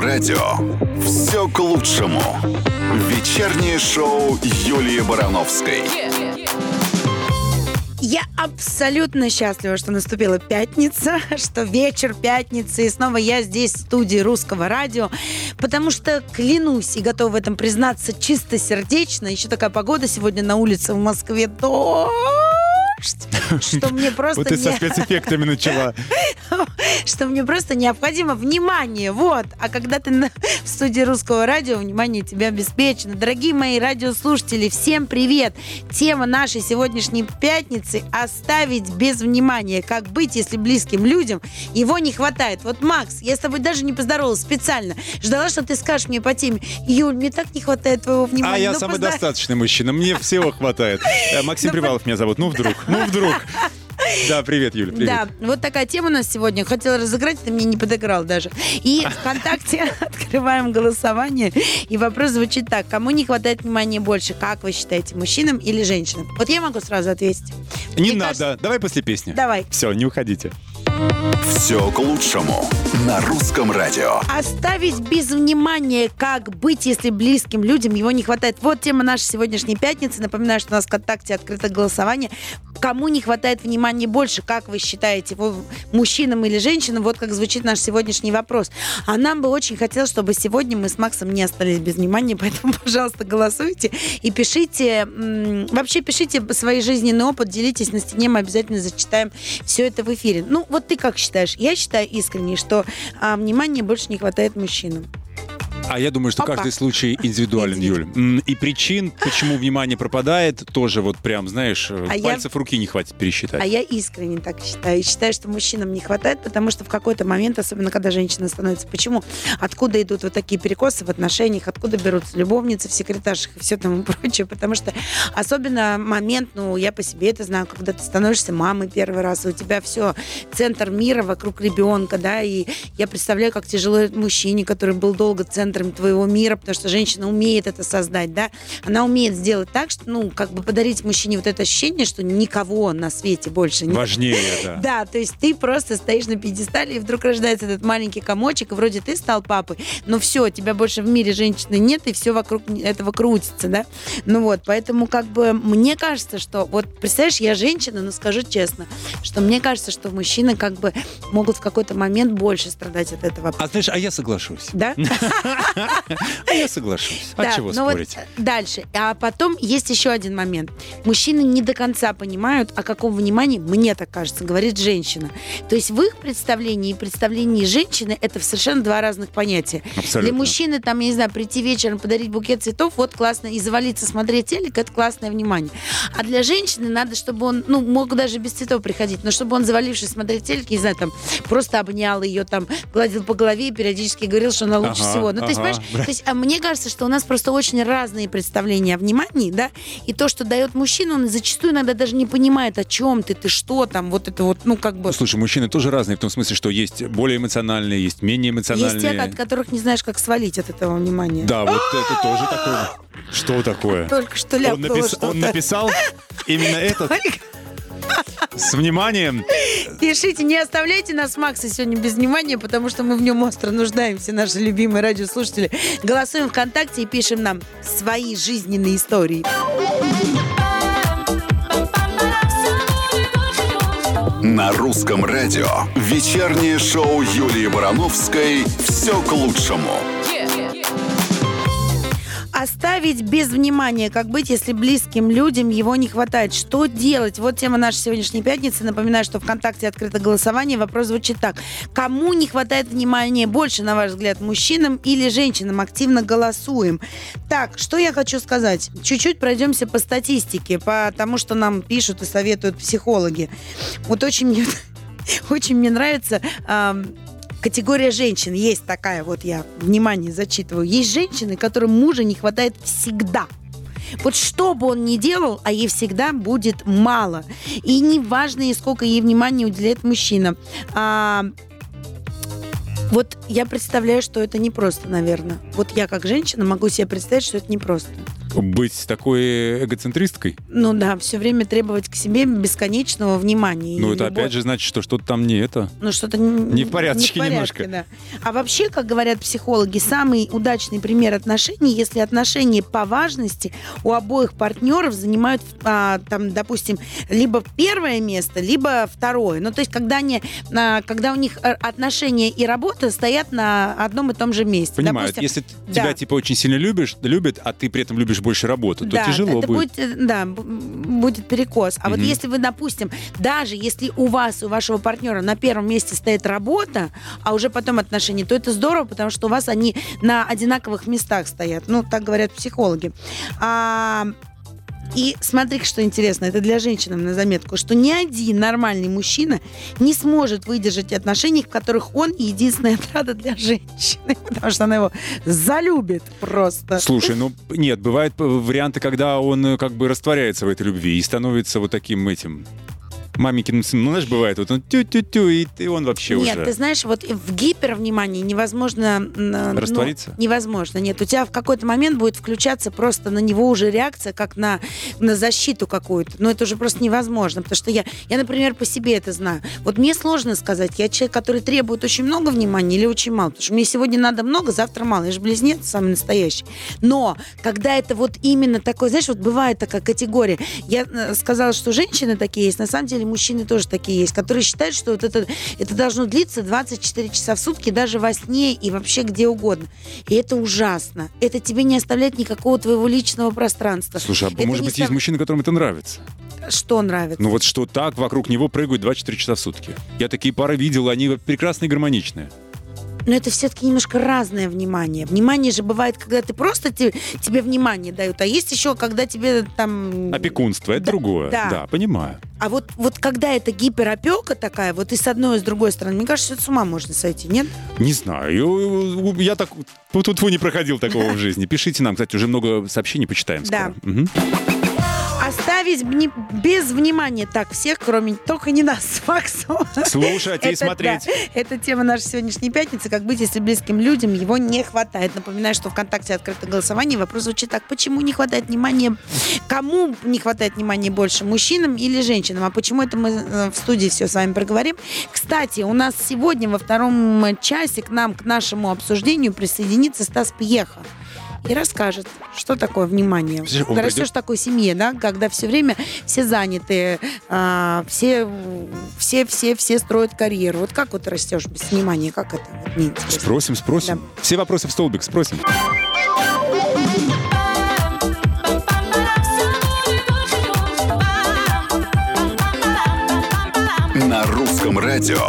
радио все к лучшему. Вечернее шоу Юлии Барановской. Я абсолютно счастлива, что наступила пятница, что вечер пятницы, и снова я здесь в студии русского радио, потому что клянусь и готова в этом признаться чисто сердечно. Еще такая погода сегодня на улице в Москве. Дождь! Что мне просто Вот ты со спецэффектами начала. что мне просто необходимо внимание, вот. А когда ты в студии русского радио, внимание тебе обеспечено. Дорогие мои радиослушатели, всем привет! Тема нашей сегодняшней пятницы – оставить без внимания. Как быть, если близким людям его не хватает? Вот, Макс, я с тобой даже не поздоровалась специально. Ждала, что ты скажешь мне по теме. Юль, мне так не хватает твоего внимания. А я Ну, поздор- самодостаточный мужчина, мне всего хватает. Э, Максим Ну, Привалов меня зовут. Ну вдруг, ну вдруг. Да, привет, Юля, привет. Да, вот такая тема у нас сегодня. Хотела разыграть, ты мне не подыграл даже. И ВКонтакте открываем голосование. И вопрос звучит так. Кому не хватает внимания больше? Как вы считаете, мужчинам или женщинам? Вот я могу сразу ответить. Не Мне надо, кажется- давай после песни. Давай. Все, не уходите. Все к лучшему на русском радио. Оставить без внимания, как быть, если близким людям его не хватает. Вот тема нашей сегодняшней пятницы. Напоминаю, что у нас в ВКонтакте открыто голосование. Кому не хватает внимания больше? Как вы считаете, мужчинам или женщинам? Вот как звучит наш сегодняшний вопрос. А нам бы очень хотелось, чтобы сегодня мы с Максом не остались без внимания, поэтому, пожалуйста, голосуйте и пишите, вообще пишите свой жизненный опыт, делитесь на стене, мы обязательно зачитаем все это в эфире. Ну, вот ты как считаешь? Я считаю искренне, что а, внимания больше не хватает мужчинам. А я думаю, что Опа. каждый случай индивидуален, Юль. И причин, почему внимание пропадает, тоже вот прям, знаешь, э, А я- пальцев руки не хватит пересчитать. А я искренне так считаю. И считаю, что мужчинам не хватает, потому что в какой-то момент, особенно когда женщина становится... Почему? Откуда идут вот такие перекосы в отношениях? Откуда берутся любовницы в секретаршах и все тому прочее? Потому что особенно момент, ну, я по себе это знаю, когда ты становишься мамой первый раз, и у тебя все, центр мира вокруг ребенка, да, и я представляю, как тяжело мужчине, который был долго центром твоего мира, потому что женщина умеет это создать, да, она умеет сделать так, что, ну, как бы подарить мужчине вот это ощущение, что никого на свете больше не Важнее, да. да, то есть ты просто стоишь на пьедестале, и вдруг рождается этот маленький комочек, и вроде ты стал папой, но все, тебя больше в мире женщины нет, и все вокруг этого крутится, да? Ну вот, поэтому как бы мне кажется, что, вот представляешь, я женщина, но скажу честно, что мне кажется, что мужчины как бы могут в какой-то момент больше страдать от этого. А знаешь, а я соглашусь. Да? А я соглашусь. А Да, чего ну спорить? дальше. А потом есть еще один момент. Мужчины не до конца понимают, о каком внимании, мне так кажется, говорит женщина. То есть в их представлении и представлении женщины это совершенно два разных понятия. Абсолютно. Для мужчины, там, я не знаю, прийти вечером, подарить букет цветов, вот классно, и завалиться смотреть телек, это классное внимание. А для женщины надо, чтобы он, ну, мог даже без цветов приходить, но чтобы он, завалившись смотреть телек, не знаю, там, просто обнял ее, там, гладил по голове и периодически говорил, что она лучше Ага, всего. Ну, то есть, ага. Понимаешь, то есть, а мне кажется, что у нас просто очень разные представления о внимании, да, и то, что дает мужчина, он зачастую иногда даже не понимает, о чем ты, ты что там, вот это вот, ну, как бы... Ну, слушай, мужчины тоже разные, в том смысле, что есть более эмоциональные, есть менее Есть эмоциональные. те, от которых не знаешь, как свалить от этого внимания. Да, вот это тоже такое. Что такое? Только что Он, напис- что-то. он написал именно этот с вниманием. Пишите, не оставляйте нас, Макса, сегодня без внимания, потому что мы в нем остро нуждаемся, наши любимые радиослушатели. Голосуем ВКонтакте и пишем нам свои жизненные истории. На русском радио вечернее шоу Юлии Барановской все к лучшему. Оставить без внимания, как быть, если близким людям его не хватает. Что делать? Вот тема нашей сегодняшней пятницы. Напоминаю, что ВКонтакте открыто голосование. Вопрос звучит так. Кому не хватает внимания больше, на ваш взгляд, мужчинам или женщинам? Активно голосуем. Так, что я хочу сказать? Чуть-чуть пройдемся по статистике, по тому, что нам пишут и советуют психологи. Вот очень мне, очень мне нравится категория женщин. Есть такая, вот я, внимание, зачитываю. Есть женщины, которым мужа не хватает всегда. Вот что бы он ни делал, а ей всегда будет мало. И неважно, сколько ей внимания уделяет мужчина. А, вот я представляю, что это непросто, наверное. Вот я как женщина могу себе представить, что это непросто. Быть такой эгоцентристкой? Ну да, все время требовать к себе бесконечного внимания. Ну это любовь. опять же значит, что что-то там не это. Ну, что-то Не в порядочке не в немножко. да. А вообще, как говорят психологи, самый удачный пример отношений, если отношения по важности у обоих партнеров занимают, а, там, допустим, либо первое место, либо второе. Ну, то есть, когда, они, а, когда у них э, отношения и работа стоят на одном и том же месте. Понимаю, Допустим, если да. тебя типа очень сильно любишь, любят, а ты при этом любишь больше работу, то да, тяжело это будет. э, да, будет перекос. А вот Мгм. если вы, допустим, даже если у вас, у вашего партнера на первом месте стоит работа, а уже потом отношения, то это здорово, потому что у вас они на одинаковых местах стоят. Ну, так говорят психологи. А, и смотри, что интересно, это для женщин на заметку, что ни один нормальный мужчина не сможет выдержать отношений, в которых он единственная отрада для женщины, потому что она его залюбит просто. Слушай, ну нет, бывают э, варианты, когда он э, как бы растворяется в этой любви и становится вот таким этим маменькиным сыном. Ну, знаешь, бывает, вот он тю-тю-тю, и, и он вообще Нет, уже... ты знаешь, вот в гипервнимании невозможно... ну, Раствориться? невозможно, нет. У тебя в какой-то момент будет включаться просто на него уже реакция, как на, на защиту какую-то. Но это уже просто невозможно, потому что я, я, например, по себе это знаю. Вот мне сложно сказать, я человек, который требует очень много внимания или очень мало, потому что мне сегодня надо много, завтра мало. Я же близнец самый настоящий. Но когда это вот именно такое, знаешь, вот бывает такая категория. Я э, сказала, что женщины такие есть, на самом деле мужчины тоже такие есть, которые считают, что вот это, это должно длиться 24 часа в сутки, даже во сне и вообще где угодно. И это ужасно. Это тебе не оставляет никакого твоего личного пространства. Слушай, а Это может быть, сам- есть мужчины, которым это нравится? Что нравится? Ну вот что так вокруг него прыгают 24 часа в сутки. Я такие пары видел, они прекрасные и гармоничные. Но это все-таки немножко разное внимание. Внимание же бывает, когда ты просто те- тебе внимание дают, а есть еще, когда тебе там... Опекунство, это Да, другое. да. да, понимаю. А вот, вот когда это гиперопека такая, вот и с одной, и с другой стороны, мне кажется, это с ума можно сойти, нет? Не знаю, я так тут не проходил такого в жизни. Пишите нам, кстати, уже много сообщений почитаем Да. скоро. Оставить вни- без внимания так всех, кроме только не нас, Максу. Слушать и Это, смотреть. да, это тема нашей сегодняшней пятницы. Как быть, если близким людям его не хватает? Напоминаю, что ВКонтакте открыто голосование. Вопрос звучит так. Почему не хватает внимания? Кому не хватает внимания больше? Мужчинам или женщинам? А почему это мы э, в студии все с вами проговорим? Кстати, у нас сегодня во втором часе к нам, к нашему обсуждению присоединится Стас Пьеха. И расскажет, что такое внимание. Он Растешь придет- в такой семье, да, когда все время все заняты, а, все, все, все, все строят карьеру. Вот как вот ты растешь без внимания? Как это? Вот мне интересно. Спросим, спросим. Все вопросы в столбик, спросим. На русском радио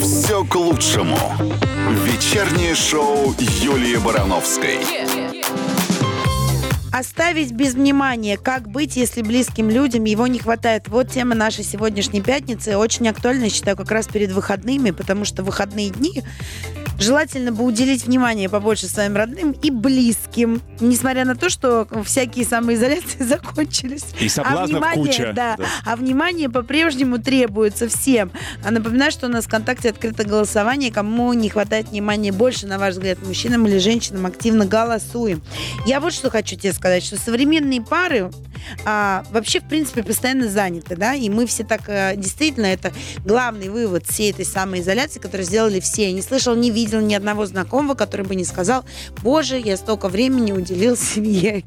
все к лучшему. Вечернее шоу Юлии Барановской. Оставить без внимания, как быть, если близким людям его не хватает. Вот тема нашей сегодняшней пятницы. Очень актуальна, считаю, как раз перед выходными, потому что выходные дни желательно бы уделить внимание побольше своим родным и близким. Несмотря на то, что всякие самоизоляции закончились. И А соблазнов внимание, куча. да, а внимание по-прежнему требуется всем. А напоминаю, что у нас в ВКонтакте открыто голосование. Кому не хватает внимания больше, на ваш взгляд, мужчинам или женщинам, активно голосуем. Я вот что хочу тебе сказать, что современные пары а, вообще, в принципе, постоянно заняты, да, и мы все так, э, действительно, это главный вывод всей этой самоизоляции, которую сделали все. Я не слышал, не видел ни одного знакомого, который бы не сказал, боже, я столько времени уделил семье.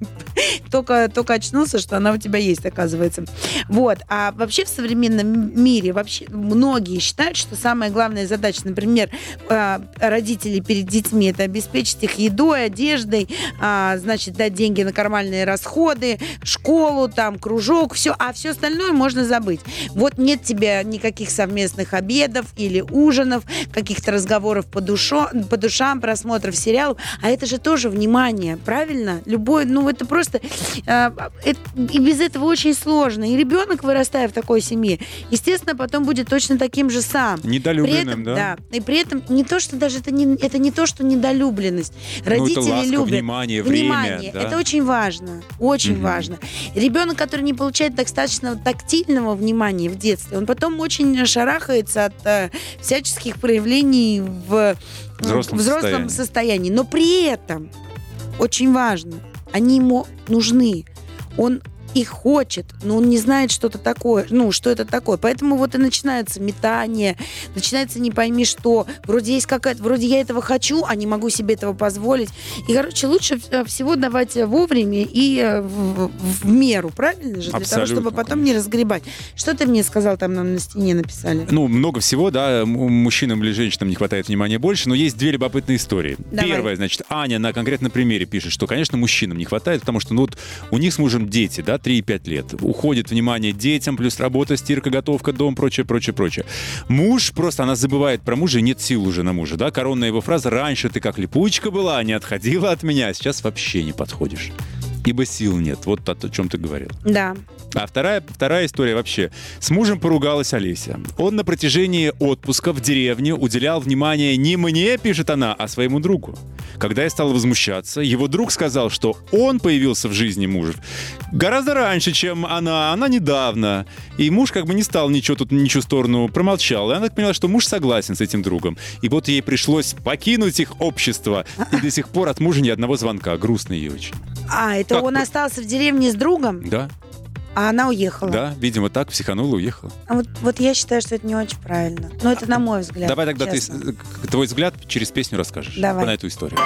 Только, только очнулся, что она у тебя есть, оказывается. Вот. А вообще в современном мире вообще многие считают, что самая главная задача, например, э, родителей перед детьми, это обеспечить их едой, одеждой, а, значит, дать деньги на нормальные расходы, школу, там, кружок, все, а все остальное можно забыть. Вот нет тебе никаких совместных обедов или ужинов, каких-то разговоров по, душо, по душам, просмотров сериалов, а это же тоже внимание, правильно? Любой, ну, это просто... это- и без этого очень сложно. И ребенок, вырастая в такой семье, естественно, потом будет точно таким же сам. При Недолюбленным, этом, да? И при этом не то, что даже это не, это не то, что недолюбленность. Ну, Родители ласка, любят. внимание, Внимание. время. да. Это очень важно. Очень Мгм. важно. Ребенок, который не получает достаточно тактильного внимания в детстве, он потом очень шарахается от э, всяческих проявлений в Взрослом взрослом состоянии. состоянии. Но при этом очень важно Они ему нужны. Он их хочет, но он не знает что-то такое, ну, что это такое. Поэтому вот и начинается метание, начинается не пойми что. Вроде есть какая-то, вроде я этого хочу, а не могу себе этого позволить. И, короче, лучше э, всего давать вовремя и э, в, в, в меру, правильно же? Для Абсолютно, того, чтобы потом не разгребать. Что ты мне сказал, там нам на стене написали? Ну, много всего, да, мужчинам или женщинам не хватает внимания больше, но есть две любопытные истории. Давай. Первая, значит, Аня на конкретном примере пишет, что, конечно, мужчинам не хватает, потому что, ну, вот у них с мужем дети, да, 3-5 лет. Уходит внимание детям, плюс работа, стирка, готовка, дом, прочее, прочее, прочее. Муж, просто она забывает про мужа, и нет сил уже на мужа, да, коронная его фраза «Раньше ты как липучка была, не отходила от меня, а сейчас вообще не подходишь». Ибо сил нет. Вот о чем ты говорил. Да. А вторая, вторая история вообще. С мужем поругалась Олеся. Он на протяжении отпуска в деревне уделял внимание не мне, пишет она, а своему другу. Когда я стал возмущаться, его друг сказал, что он появился в жизни мужа гораздо раньше, чем она, она недавно. И муж как бы не стал ничего тут, ничью сторону, промолчал. И она поняла, что муж согласен с этим другом. И вот ей пришлось покинуть их общество. И до сих пор от мужа ни одного звонка. Грустно ей очень. А, это Как он бы- остался в деревне с другом, Да, а она уехала. да, видимо, так психанула, уехала. А вот, вот я считаю, что это не очень правильно. Но это на мой взгляд. Давай тогда ты честно. к- твой взгляд через песню расскажешь. Давай. На эту историю.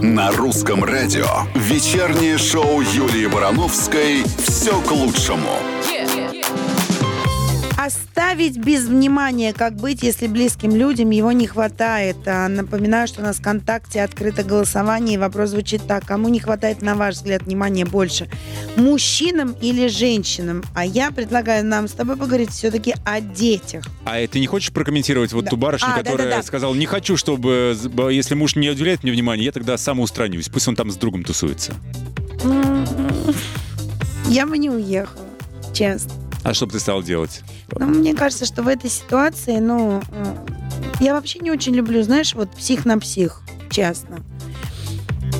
На русском радио вечернее шоу Юлии Барановской «Все к лучшему». Оставить без внимания, как быть, если близким людям его не хватает. А, Напоминаю, что у нас в ВКонтакте открыто голосование, и вопрос звучит так. Кому не хватает, на ваш взгляд, внимания больше? Мужчинам или женщинам? А я предлагаю нам с тобой поговорить все-таки о детях. А ты не хочешь прокомментировать вот Да. ту барышню, А, которая да-да-да. сказала, не хочу, чтобы, если муж не уделяет мне внимания, я тогда самоустранюсь. Пусть он там с другом тусуется. М, Я бы не уехала, честно. А что бы ты стал делать? Ну, мне кажется, что в этой ситуации, ну, э, я вообще не очень люблю, знаешь, вот псих на псих, честно.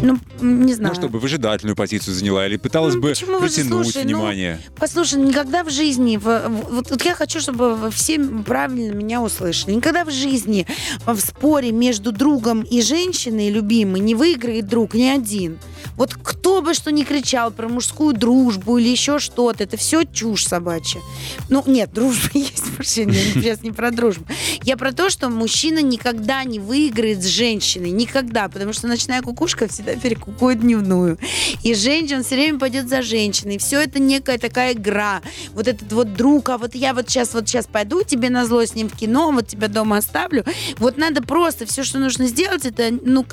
Ну, не знаю. Ну, чтобы выжидательную позицию заняла, или пыталась Ну, бы притянуть слушай, ну, внимание. Послушай, никогда в жизни, в- в- вот, вот я хочу, чтобы все правильно меня услышали. Никогда в жизни в споре между другом и женщиной любимой не выиграет друг ни один. Вот кто бы что ни кричал про мужскую дружбу или еще что-то, это все чушь собачья. Ну, нет, дружба есть вообще, сейчас не про дружбу. Я про то, что мужчина никогда не выиграет с женщиной, никогда, потому что ночная кукушка всегда перекукует дневную. И женщина все время пойдет за женщиной. Все это некая такая игра. Вот этот вот друг, а вот я вот сейчас вот сейчас пойду тебе на зло с ним в кино, вот тебя дома оставлю. Вот надо просто все, что нужно сделать, это, ну,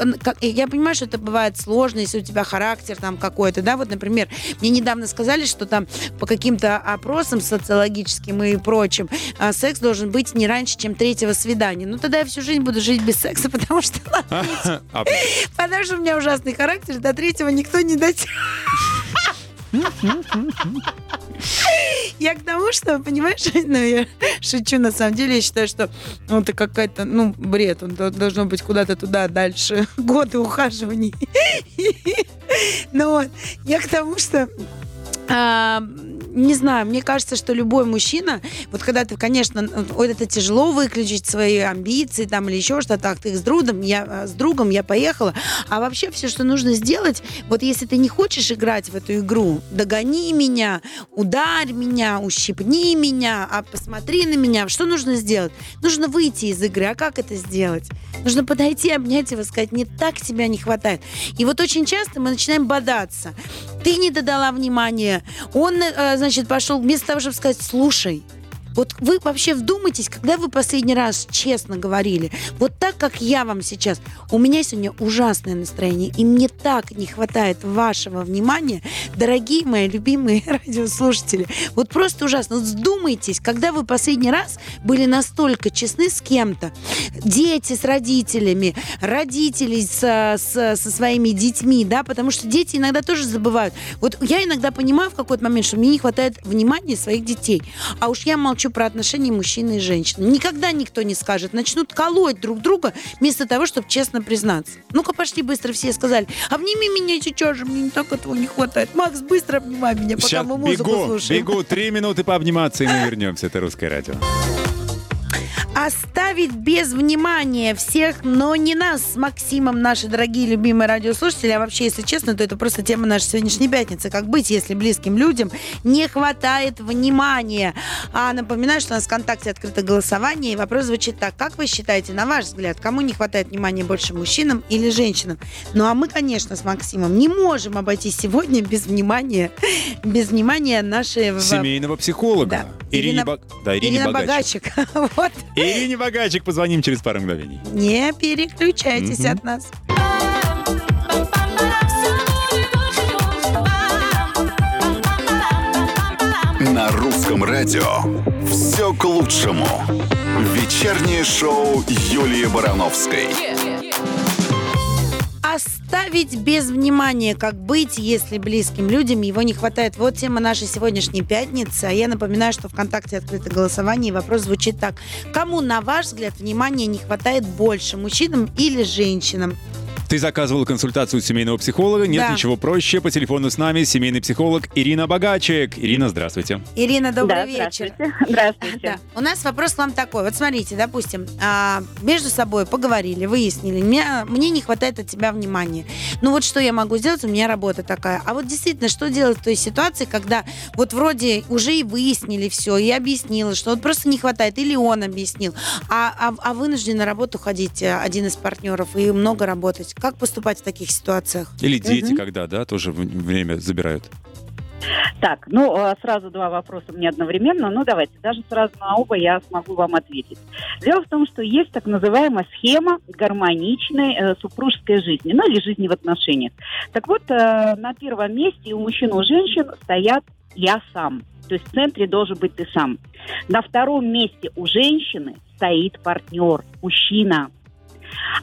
я понимаю, что это бывает сложно, если у тебя характер там какой-то, да, вот, например, мне недавно сказали, что там по каким-то опросам социологическим и прочим а, секс должен быть не раньше, чем третьего свидания. Ну, тогда я всю жизнь буду жить без секса, потому что, А, потому что у меня ужасный характер, до третьего никто не дотянет. Я к тому, что, понимаешь, ну, я шучу, на самом деле, я считаю, что ну, это какая-то, ну, бред, он до- должно быть куда-то туда дальше, годы ухаживаний. Ну вот, я к тому, что а, не знаю, мне кажется, что любой мужчина, вот когда ты, конечно, вот это тяжело выключить свои амбиции там или еще что-то, так, ты с другом, я с другом, я поехала, а вообще все, что нужно сделать, вот если ты не хочешь играть в эту игру, догони меня, ударь меня, ущипни меня, а посмотри на меня, что нужно сделать? Нужно выйти из игры, а как это сделать? Нужно подойти, обнять его, сказать, мне так тебя не хватает. И вот очень часто мы начинаем бодаться. Ты не додала внимания. Он, э, значит, пошел вместо того, чтобы сказать, слушай, вот вы вообще вдумайтесь, когда вы последний раз честно говорили, вот так, как я вам сейчас, у меня сегодня ужасное настроение, и мне так не хватает вашего внимания, дорогие мои любимые радиослушатели, вот просто ужасно. Вот вдумайтесь, когда вы последний раз были настолько честны с кем-то, дети с родителями, родители со, со, со своими детьми, да, потому что дети иногда тоже забывают. Вот я иногда понимаю в какой-то момент, что мне не хватает внимания своих детей. А уж я молчу про отношения мужчины и женщины. Никогда никто не скажет. Начнут колоть друг друга вместо того, чтобы честно признаться. Ну-ка, пошли быстро все сказали. Обними меня сейчас же, мне не так этого не хватает. Макс, быстро обнимай меня, пока Сейчас мы музыку бегу, слушаем. бегу, три минуты пообниматься, и мы вернемся. Это «Русское радио». Оставить без внимания всех, но не нас с Максимом, наши дорогие любимые радиослушатели, а вообще, если честно, то это просто тема нашей сегодняшней пятницы. Как быть, если близким людям не хватает внимания? А напоминаю, что у нас в ВКонтакте открыто голосование, и вопрос звучит так. Как вы считаете, на ваш взгляд, кому не хватает внимания больше, мужчинам или женщинам? Ну, а мы, конечно, с Максимом не можем обойтись сегодня без внимания, без внимания нашей... Семейного психолога. Да. Ирине, Ирина- Ба- да, Ирине Ирина Богачик. Богачик. Вот. Ирине Богачик позвоним через пару мгновений. Не переключайтесь Мгм. от нас. На русском радио все к лучшему. Вечернее шоу Юлии Барановской. Оставить без внимания, как быть, если близким людям его не хватает. Вот тема нашей сегодняшней пятницы. А я напоминаю, что ВКонтакте открыто голосование, и вопрос звучит так. Кому, на ваш взгляд, внимания не хватает больше, мужчинам или женщинам? Ты заказывала консультацию семейного психолога. Нет Да. ничего проще. По телефону с нами семейный психолог Ирина Богачик. Ирина, здравствуйте. Ирина, добрый да, вечер. Здравствуйте. Здравствуйте. Да. У нас вопрос к вам такой. Вот смотрите, допустим, а, между собой поговорили, выяснили, меня, мне не хватает от тебя внимания. Ну вот что я могу сделать, у меня работа такая. А вот действительно, что делать в той ситуации, когда вот вроде уже и выяснили все, и объяснила, что вот просто не хватает, или он объяснил, а, а, а вынужден на работу ходить э, один из партнеров и много работать. Как поступать в таких ситуациях? Или дети, Мгм. когда, да, тоже время забирают. Так, ну, э, сразу два вопроса мне одновременно. Ну, давайте, даже сразу на оба я смогу вам ответить. Дело в том, что есть так называемая схема гармоничной э, супружеской жизни, ну, или жизни в отношениях. Так вот, э, на первом месте у мужчин и у женщин стоят «я сам». То есть в центре должен быть ты сам. На втором месте у женщины стоит партнер, мужчина.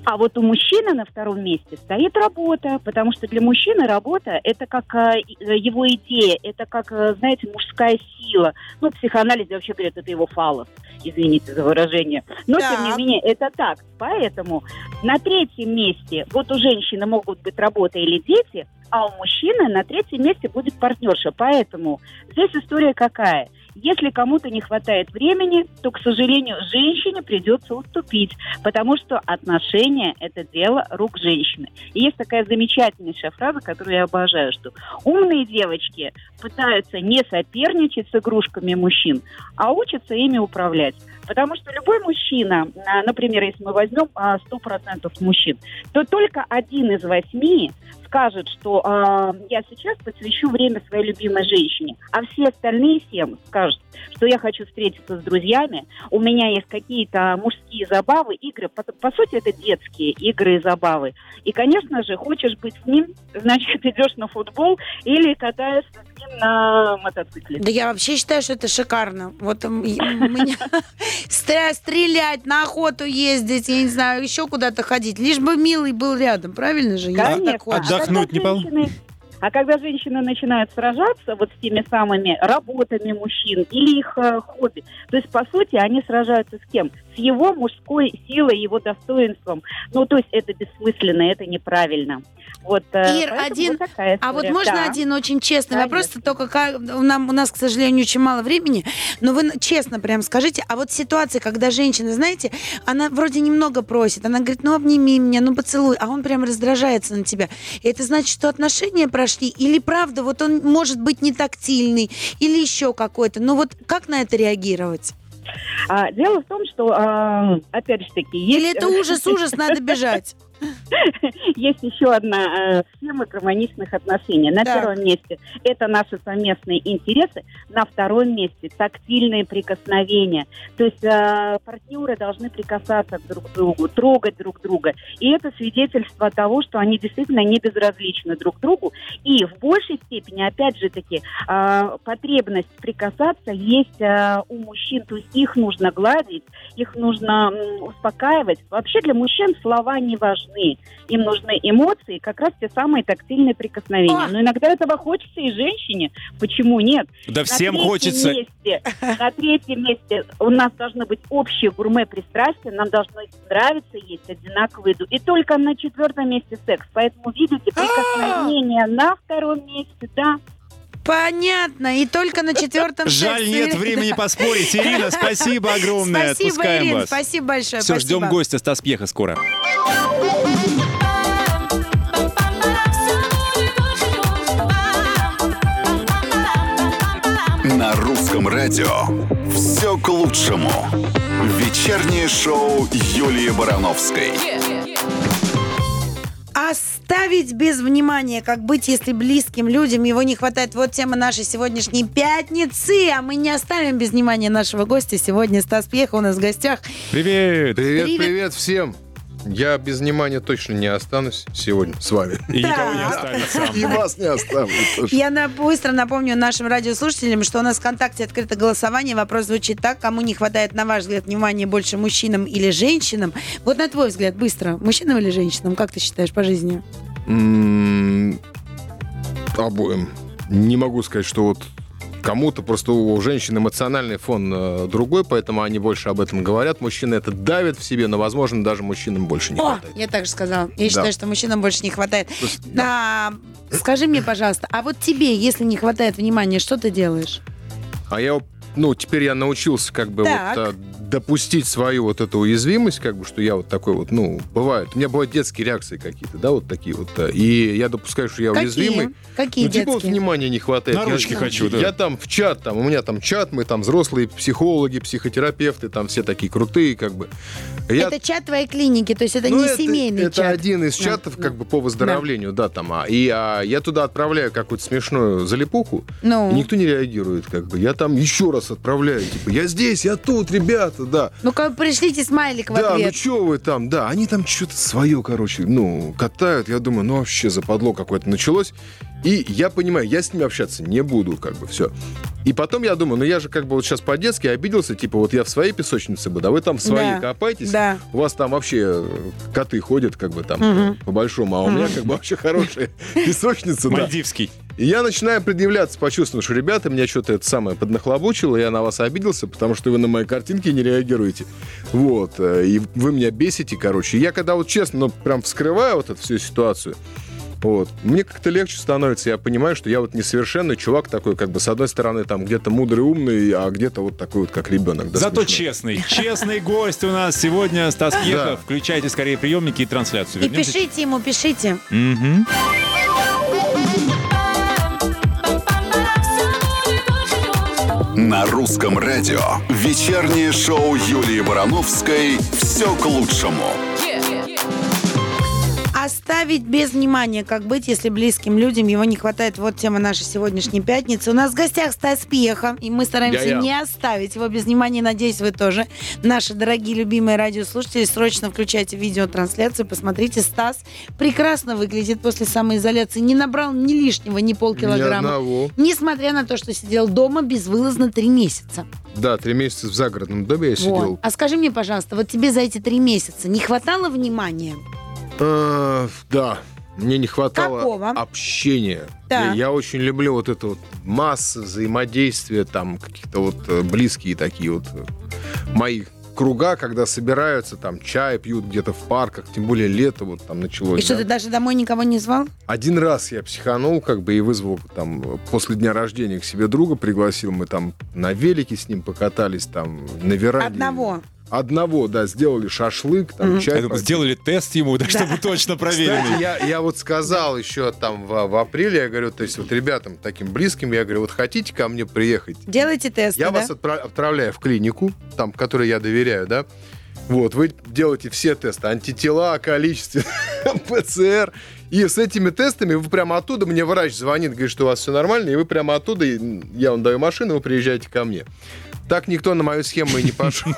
А вот у мужчины на втором месте стоит работа, потому что для мужчины работа – это как э, э, его идея, это как, э, знаете, мужская сила. Ну, в психоанализе вообще говорят, это его фалос, извините за выражение. Но, тем Так. не менее, это так. Поэтому на третьем месте вот у женщины могут быть работа или дети, а у мужчины на третьем месте будет партнерша. Поэтому здесь история какая? Если кому-то не хватает времени, то, к сожалению, женщине придется уступить, потому что отношения – это дело рук женщины. И есть такая замечательнейшая фраза, которую я обожаю, что умные девочки пытаются не соперничать с игрушками мужчин, а учатся ими управлять. Потому что любой мужчина, а, например, если мы возьмем а, 100% мужчин, то только один из восьми скажет, что а, я сейчас посвящу время своей любимой женщине, а все остальные семь скажут, что я хочу встретиться с друзьями, у меня есть какие-то мужские забавы, игры, по, по сути это детские игры и забавы. И, конечно же, хочешь быть с ним, значит, идешь на футбол или катаешься с ним на мотоцикле. Да я вообще считаю, что это шикарно. Вот меня стр- стрелять, на охоту ездить, я не знаю, еще куда-то ходить. Лишь бы милый был рядом, правильно же? Конечно. А когда не женщины- А когда женщины начинают сражаться вот с теми самыми работами мужчин или их э, хобби, то есть, по сути, они сражаются с кем? С его мужской силой, его достоинством. Ну, то есть, это бессмысленно, это неправильно. Вот, э, Ир, один- вот такая А вот можно Да. один очень честный Конечно. вопрос, только как, у, нам, у нас, к сожалению, очень мало времени, но вы честно прям скажите, а вот ситуация, когда женщина, знаете, она вроде немного просит, она говорит, ну обними меня, ну поцелуй, а он прям раздражается на тебя. И это значит, что отношения прошли, или правда, вот он может быть не тактильный, или еще какой-то. Ну вот как на это реагировать? А, дело в том, что, а, опять же таки, есть... Или это ужас-ужас, надо бежать? Есть еще одна э, схема гармоничных отношений. На первом месте это наши совместные интересы, на втором месте тактильные прикосновения. То есть э, партнеры должны прикасаться друг к другу, трогать друг друга. И это свидетельство того, что они действительно не безразличны друг другу. И в большей степени, опять же таки, э, потребность прикасаться есть э, у мужчин. То есть их нужно гладить, их нужно м, успокаивать. Вообще для мужчин слова не важны. Им нужны эмоции, как раз те самые тактильные прикосновения. Но иногда этого хочется и женщине. Почему нет? Да На всем хочется. Месте, на третьем месте у нас должны быть общие гурме-пристрастия, нам должно нравиться есть одинаковую еду. И только на четвертом месте секс. Поэтому видите, А! прикосновение на втором месте, да. Понятно. И только на четвертом Жаль, нет времени поспорить. Ирина, спасибо огромное. Спасибо, Отпускаем Ирин, вас. спасибо большое. Все, спасибо. ждем гостя Стас Пьеха скоро. На русском радио все к лучшему. Вечернее шоу Юлии Барановской. Оставить без внимания, как быть, если близким людям его не хватает. Вот тема нашей сегодняшней пятницы. А мы не оставим без внимания нашего гостя. Сегодня Стас Пьеха у нас в гостях. Привет. Привет, Привет. привет, всем. Я без внимания точно не останусь сегодня с вами. И никого не Да. останется. И вас не оставлю. тоже. Я на- быстро напомню нашим радиослушателям, что у нас в ВКонтакте открыто голосование. Вопрос звучит так. Кому не хватает, на ваш взгляд, внимания больше мужчинам или женщинам? Вот на твой взгляд, быстро. Мужчинам или женщинам? Как ты считаешь по жизни? Обоим. Не могу сказать, что вот кому-то просто у женщин эмоциональный фон э, другой, поэтому они больше об этом говорят. Мужчины это давят в себе, но, возможно, даже мужчинам больше не О, хватает. я так же сказала. Я Да. считаю, что мужчинам больше не хватает. Есть, А, скажи мне, пожалуйста, а вот тебе, если не хватает внимания, что ты делаешь? А я, ну, теперь я научился как бы Так. вот а, допустить свою вот эту уязвимость, как бы, что я вот такой вот, ну, бывает. У меня бывают детские реакции какие-то, да, вот такие вот. а, И я допускаю, что я уязвимый. Какие? Какие ну, типа вот детские? внимания не хватает. На Я- ручки хочу, да. Я там в чат, там, у меня там чат, мы там взрослые психологи, психотерапевты, там все такие крутые, как бы. Я- Это чат твоей клиники, то есть это ну, не семейный это чат. один из Да, чатов, да. как бы по выздоровлению, да, там. А, и а, я туда отправляю какую-то смешную залипуху, Ну, и никто не реагирует, как бы. Я там еще раз отправляю, типа, я здесь, я тут, ребята, да. ну-ка пришлите смайлик в да, ну ответ. что вы там, да, они там что-то свое, короче, ну, катают. Я думаю, ну вообще западло какое-то началось. И я понимаю, я с ними общаться не буду, как бы, все. И потом я думаю, ну я же как бы вот сейчас по-детски обиделся, типа вот я в своей песочнице буду, а вы там в своей Да, копаетесь. да. У вас там вообще э, коты ходят, как бы там, Мгм. по-большому, а у меня как бы вообще хорошая песочница, да. Мальдивский. И я начинаю предъявляться, почувствовав, что, ребята, меня что-то это самое поднахлобучило, я на вас обиделся, потому что вы на мои картинки не реагируете. Вот. э, И вы меня бесите, короче. И я когда вот честно, ну, прям вскрываю вот эту всю ситуацию, вот. Мне как-то легче становится, я понимаю, что я вот несовершенный чувак такой, как бы, с одной стороны, там, где-то мудрый, умный, а где-то вот такой вот, как ребенок. да, Зато смешной. честный. Честный гость у нас сегодня Стас Пьеха. Да. Включайте скорее приемники и трансляцию. И Вернемся пишите ему, пишите. Мгм. На русском радио вечернее шоу Юлии Барановской «Все к лучшему». Оставить без внимания, как быть, если близким людям его не хватает. Вот тема нашей сегодняшней пятницы. У нас в гостях Стас Пьеха, и мы стараемся Я-я. не оставить его без внимания. Надеюсь, вы тоже. Наши дорогие, любимые радиослушатели, срочно включайте видеотрансляцию, посмотрите. Стас прекрасно выглядит после самоизоляции. Не набрал ни лишнего, ни Ни полкилограмма. одного. Несмотря на то, что сидел дома безвылазно три месяца. Да, три месяца в загородном доме я Вот. сидел. А скажи мне, пожалуйста, вот тебе за эти три месяца не хватало внимания? Э, Да, мне не хватало Какого? общения. Так. Я, я очень люблю вот это вот массы взаимодействия, там какие-то вот э, близкие такие вот э, мои круга, когда собираются, там чай пьют где-то в парках, тем более лето вот там началось. И что, да. ты даже домой никого не звал? Один раз я психанул, как бы, и вызвал там после дня рождения к себе друга, пригласил, мы там на велике с ним покатались, там на веранде. Одного. Одного, да, сделали шашлык, там Мгм. чай. Попили. сделали тест ему, да, Да. чтобы точно Кстати, проверенный. я, я вот сказал еще там в, в апреле, я говорю, то есть вот ребятам таким близким, я говорю, вот хотите ко мне приехать? Делайте тесты, Я да? вас отпра- отправляю в клинику, там, которой я доверяю, да? Вот, вы делаете все тесты, антитела, количество, ПЦР. И с этими тестами вы прямо оттуда, мне врач звонит, говорит, что у вас все нормально, и вы прямо оттуда, я вам даю машину, вы приезжаете ко мне. Так никто на мою схему и не пошел.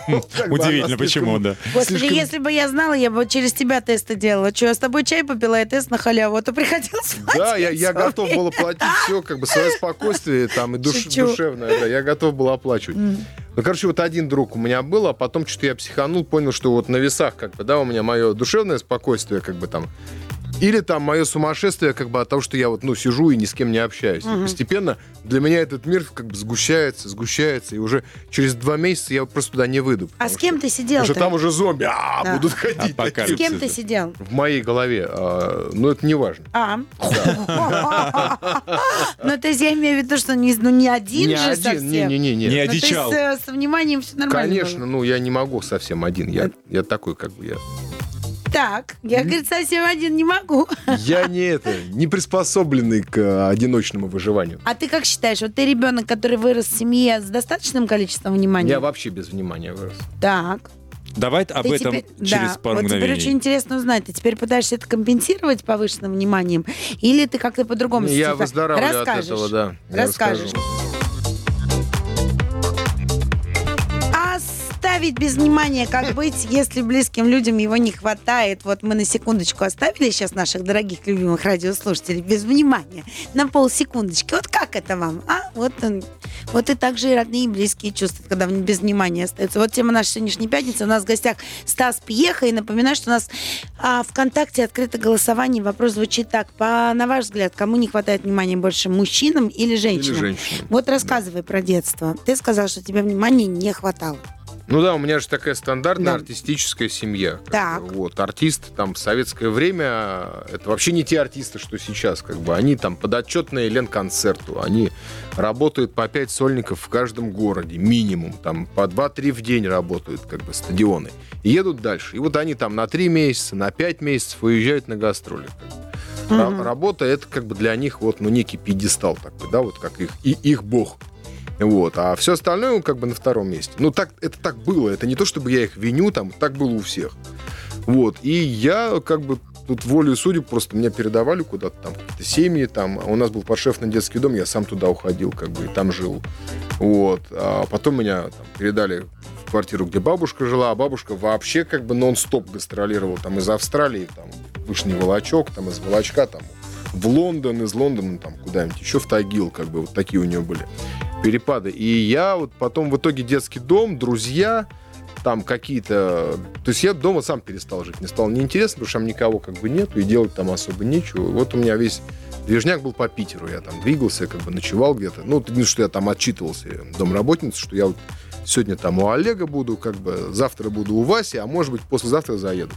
Удивительно, почему, да. Господи, если бы я знала, я бы через тебя тесты делала. Что, я с тобой чай попила и тест на халяву, а то приходилось Да, я, готов был оплатить все, как бы свое спокойствие там и душевное, да, я готов был оплачивать. Ну, короче, вот один друг у меня был, а потом что-то я психанул, понял, что вот на весах, как бы, да, у меня мое душевное спокойствие, как бы там, Или там мое сумасшествие как бы от того, что я вот, ну, сижу и ни с кем не общаюсь. И постепенно для меня этот мир как бы сгущается, сгущается, и уже через два месяца я просто туда не выйду. А с что- кем ты сидел? Потому что там уже зомби а, Да. будут ходить. Апокалипсис. С кем ты сидел? В моей голове. а, но это не важно. А. Ну, то есть я имею в виду, что не, ну, один не же один, совсем. не-не-не. Не Ну, одичал. э, с вниманием все нормально Конечно, ну я не могу совсем один. Я, я такой, как бы я. Так, я, говорит, совсем один не могу. Я не это, не приспособленный к э, одиночному выживанию. А ты как считаешь, вот ты ребенок, который вырос в семье с достаточным количеством внимания? Я вообще без внимания вырос. Так. Давай об Ты этом теперь- через да, пару вот теперь мгновений. очень интересно узнать, ты теперь пытаешься это компенсировать повышенным вниманием, или ты как-то по-другому Я выздоравливаю от Расскажешь. этого, да. Я Расскажешь. расскажу. Оставить без внимания, как быть, если близким людям его не хватает. Вот мы на секундочку оставили сейчас наших дорогих любимых радиослушателей без внимания. На полсекундочки. Вот как это вам? А? Вот, он- вот и так же и родные и близкие чувствуют, когда без внимания остаются. Вот тема нашей сегодняшней пятницы. У нас в гостях Стас Пьеха. И напоминаю, что у нас а, ВКонтакте открыто голосование. Вопрос звучит так. По, на ваш взгляд, кому не хватает внимания больше, мужчинам или Или женщинам? женщинам. Вот рассказывай про детство. Ты сказал, что тебе внимания не хватало. Ну да, у меня же такая стандартная Да. артистическая семья. Так. бы. Вот, артисты там в советское время, это вообще не те артисты, что сейчас, как бы. Они там подотчетные Ленконцерту, они работают по 5 сольников в каждом городе, минимум, там по 2-3 в день работают, как бы, стадионы. И едут дальше. И вот они там на 3 месяца, на 5 месяцев уезжают на гастроли. как бы. Мгм. Работа это как бы для них вот, ну, некий пьедестал такой, да, вот как их, и, их бог. Вот. А все остальное как бы на втором месте. Ну, так, это так было. Это не то, чтобы я их виню, там, так было у всех. Вот. И я как бы тут волею судеб просто меня передавали куда-то там, какие-то семьи там. А У нас был подшефный детский дом, я сам туда уходил, как бы, и там жил. Вот. А потом меня там, передали в квартиру, где бабушка жила, а бабушка вообще как бы нон-стоп гастролировала там из Австралии, там, Вышний Волочок, там, из Волочка, там, в Лондон, из Лондона, там, куда-нибудь еще в Тагил, как бы, вот такие у нее были перепады. И я вот потом в итоге детский дом, друзья, там какие-то... То есть я дома сам перестал жить. Мне стало неинтересно, потому что там никого как бы нету, и делать там особо нечего. Вот у меня весь движняк был по Питеру. Я там двигался, как бы ночевал где-то. Ну, не что я там отчитывался домработнице, что я вот сегодня там у Олега буду, как бы завтра буду у Васи, а может быть послезавтра заеду.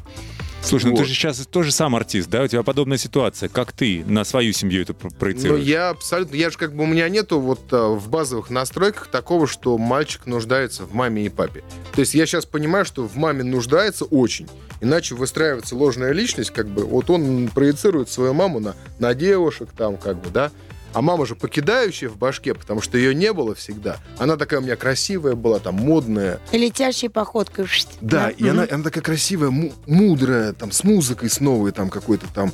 Слушай, ну Вот. ты же сейчас тоже сам артист, да? У тебя подобная ситуация. Как ты на свою семью это проецируешь? я абсолютно, я же как бы у меня нету вот а, в базовых настройках такого, что мальчик нуждается в маме и папе. То есть я сейчас понимаю, что в маме нуждается очень. Иначе выстраивается ложная личность, как бы, вот он проецирует свою маму на, на девушек там, как бы, да. А мама же покидающая в башке, потому что ее не было всегда. Она такая у меня красивая была, там, модная. И летящей походкой. Шт. Да, и она, она такая красивая, му- мудрая, там, с музыкой, с новой, там, какой-то там.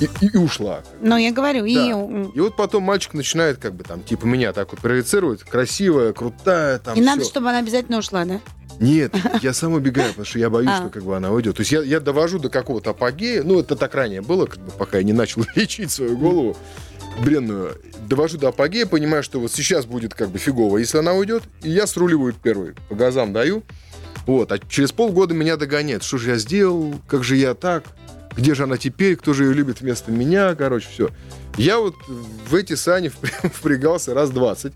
И, и- и ушла. Ну, я говорю, и... Да. м, И вот потом мальчик начинает, как бы там, типа меня так вот проецировать, красивая, крутая, там И надо, всё. чтобы она обязательно ушла, да? Нет, я сам убегаю, потому что я боюсь, А. что как бы она уйдет. То есть я, я довожу до какого-то апогея, ну, это так ранее было, как бы, пока я не начал лечить свою голову бренную. Довожу до апогея, понимаю, что вот сейчас будет как бы фигово, если она уйдет, и я сруливаю первый, по газам даю. Вот, а через полгода меня догоняет. Что же я сделал? Как же я так? Где же она теперь? Кто же ее любит вместо меня? Короче, все. Я вот в эти сани впря- впрягался раз 20.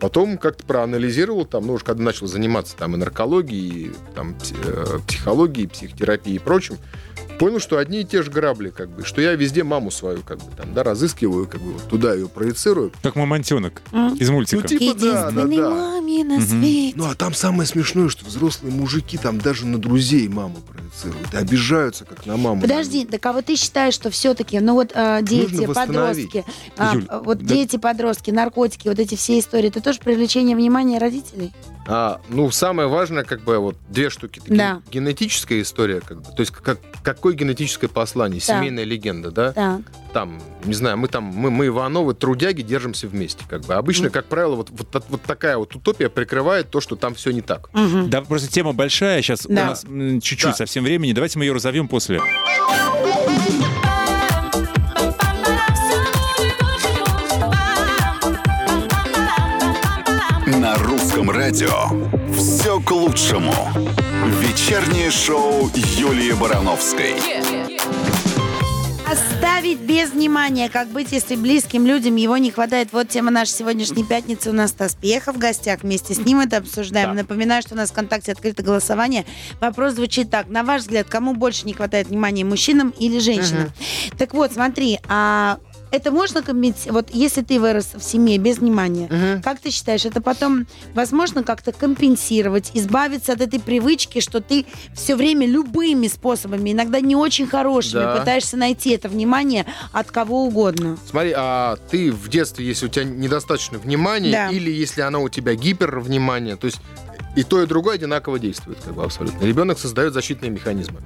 Потом как-то проанализировал, там, ну, уж когда начал заниматься там и наркологией, и, там, э, психологией, психотерапией и прочим, понял, что одни и те же грабли, как бы, что я везде маму свою, как бы, там, да, разыскиваю, как бы, вот туда ее проецирую. Как мамонтенок М. из мультика. Ну, типа, да, да, да. маме на Мгм. свете. Ну, а там самое смешное, что взрослые мужики там даже на друзей маму проецируют и обижаются, как на маму. Подожди, так а вот ты считаешь, что все-таки, ну вот а, дети, подростки, а, Юль, вот да- дети, подростки, наркотики, вот эти все истории, это тоже привлечение внимания родителей? А, ну, самое важное, как бы, вот две штуки. Такие. Да. Генетическая история, как бы. То есть, как, какое генетическое послание? Так. Семейная легенда, да? Так. Там, не знаю, мы там, мы, мы Ивановы, трудяги, держимся вместе, как бы. Обычно, как правило, вот, вот, вот такая вот утопия прикрывает то, что там все не так. Мгм. Да, просто тема большая. Сейчас у Да. нас м, чуть-чуть Да. совсем времени. Давайте мы ее разовьем после. Русском радио все к лучшему. Вечернее шоу Юлии Барановской. Оставь Оставить без внимания, как быть, если близким людям его не хватает. Вот тема нашей сегодняшней пятницы. У нас Стас Пехов в гостях. Вместе с ним это обсуждаем. Да. Напоминаю, что у нас в ВКонтакте открыто голосование. Вопрос звучит так. На ваш взгляд, кому больше не хватает внимания, мужчинам или женщинам? Так вот, смотри, а это можно компенсировать? Вот если ты вырос в семье без внимания, Мгм. как ты считаешь, это потом возможно как-то компенсировать, избавиться от этой привычки, что ты все время любыми способами, иногда не очень хорошими, Да. пытаешься найти это внимание от кого угодно? Смотри, а ты в детстве, если у тебя недостаточно внимания, Да. или если оно у тебя гипервнимание, то есть и то, и другое одинаково действует, как бы абсолютно. Ребенок создает защитные механизмы.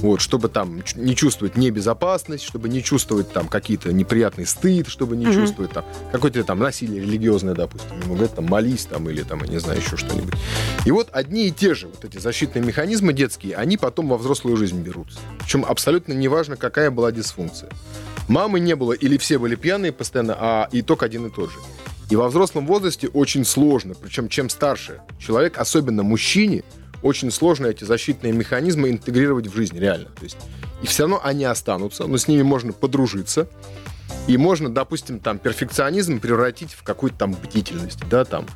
Вот, чтобы там не чувствовать небезопасность, чтобы не чувствовать там какие-то неприятный стыд, чтобы не Мгм. чувствовать там какое-то там насилие религиозное, допустим. Ему говорят там молись там или там, я не знаю, еще что-нибудь. И вот одни и те же вот эти защитные механизмы детские, они потом во взрослую жизнь берутся. Причем абсолютно неважно, какая была дисфункция. Мамы не было, или все были пьяные постоянно, а итог один и тот же. И во взрослом возрасте очень сложно, причем чем старше человек, особенно мужчине, очень сложно эти защитные механизмы интегрировать в жизнь, реально. То есть, и все равно они останутся, но с ними можно подружиться, и можно, допустим, там перфекционизм превратить в какую-то там бдительность, да, там,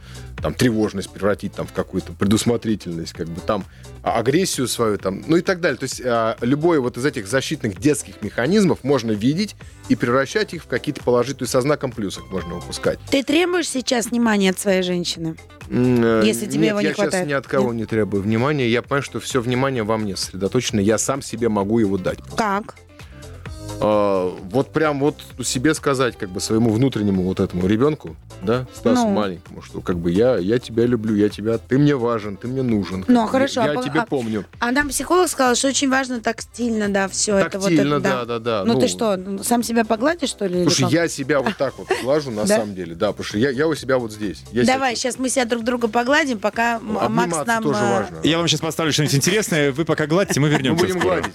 там тревожность превратить там в какую-то предусмотрительность, как бы там а- агрессию свою там, ну и так далее. То есть а, любой вот из этих защитных детских механизмов можно видеть и превращать их в какие-то положительные со знаком плюсов можно выпускать. Ты требуешь сейчас внимания от своей женщины? Э, Если тебе нет, его не я сейчас хватает. ни от кого не требую внимания. Я понимаю, что все внимание во мне сосредоточено. Я сам себе могу его дать. Как? А, вот прям вот себе сказать, как бы своему внутреннему вот этому ребенку, да, Стасу Ну. маленькому, что как бы я, я тебя люблю, я тебя, ты мне важен, ты мне нужен. как Ну, бы, хорошо, Я, а по- тебя а- помню. А нам психолог сказал, что очень важно тактильно, да, все это вот Тактильно, это, да, да, да. Ну, ты что, ну, сам себя погладишь, что ли? Слушай, как? я себя вот так вот глажу на Да? самом деле, да, потому что я, я у себя вот здесь. Я Давай, сейчас мы себя друг друга погладим, пока Макс нам... тоже э, важно. Я вам сейчас поставлю что-нибудь интересное, вы пока гладьте, мы Мы вернемся. будем скоро. гладить.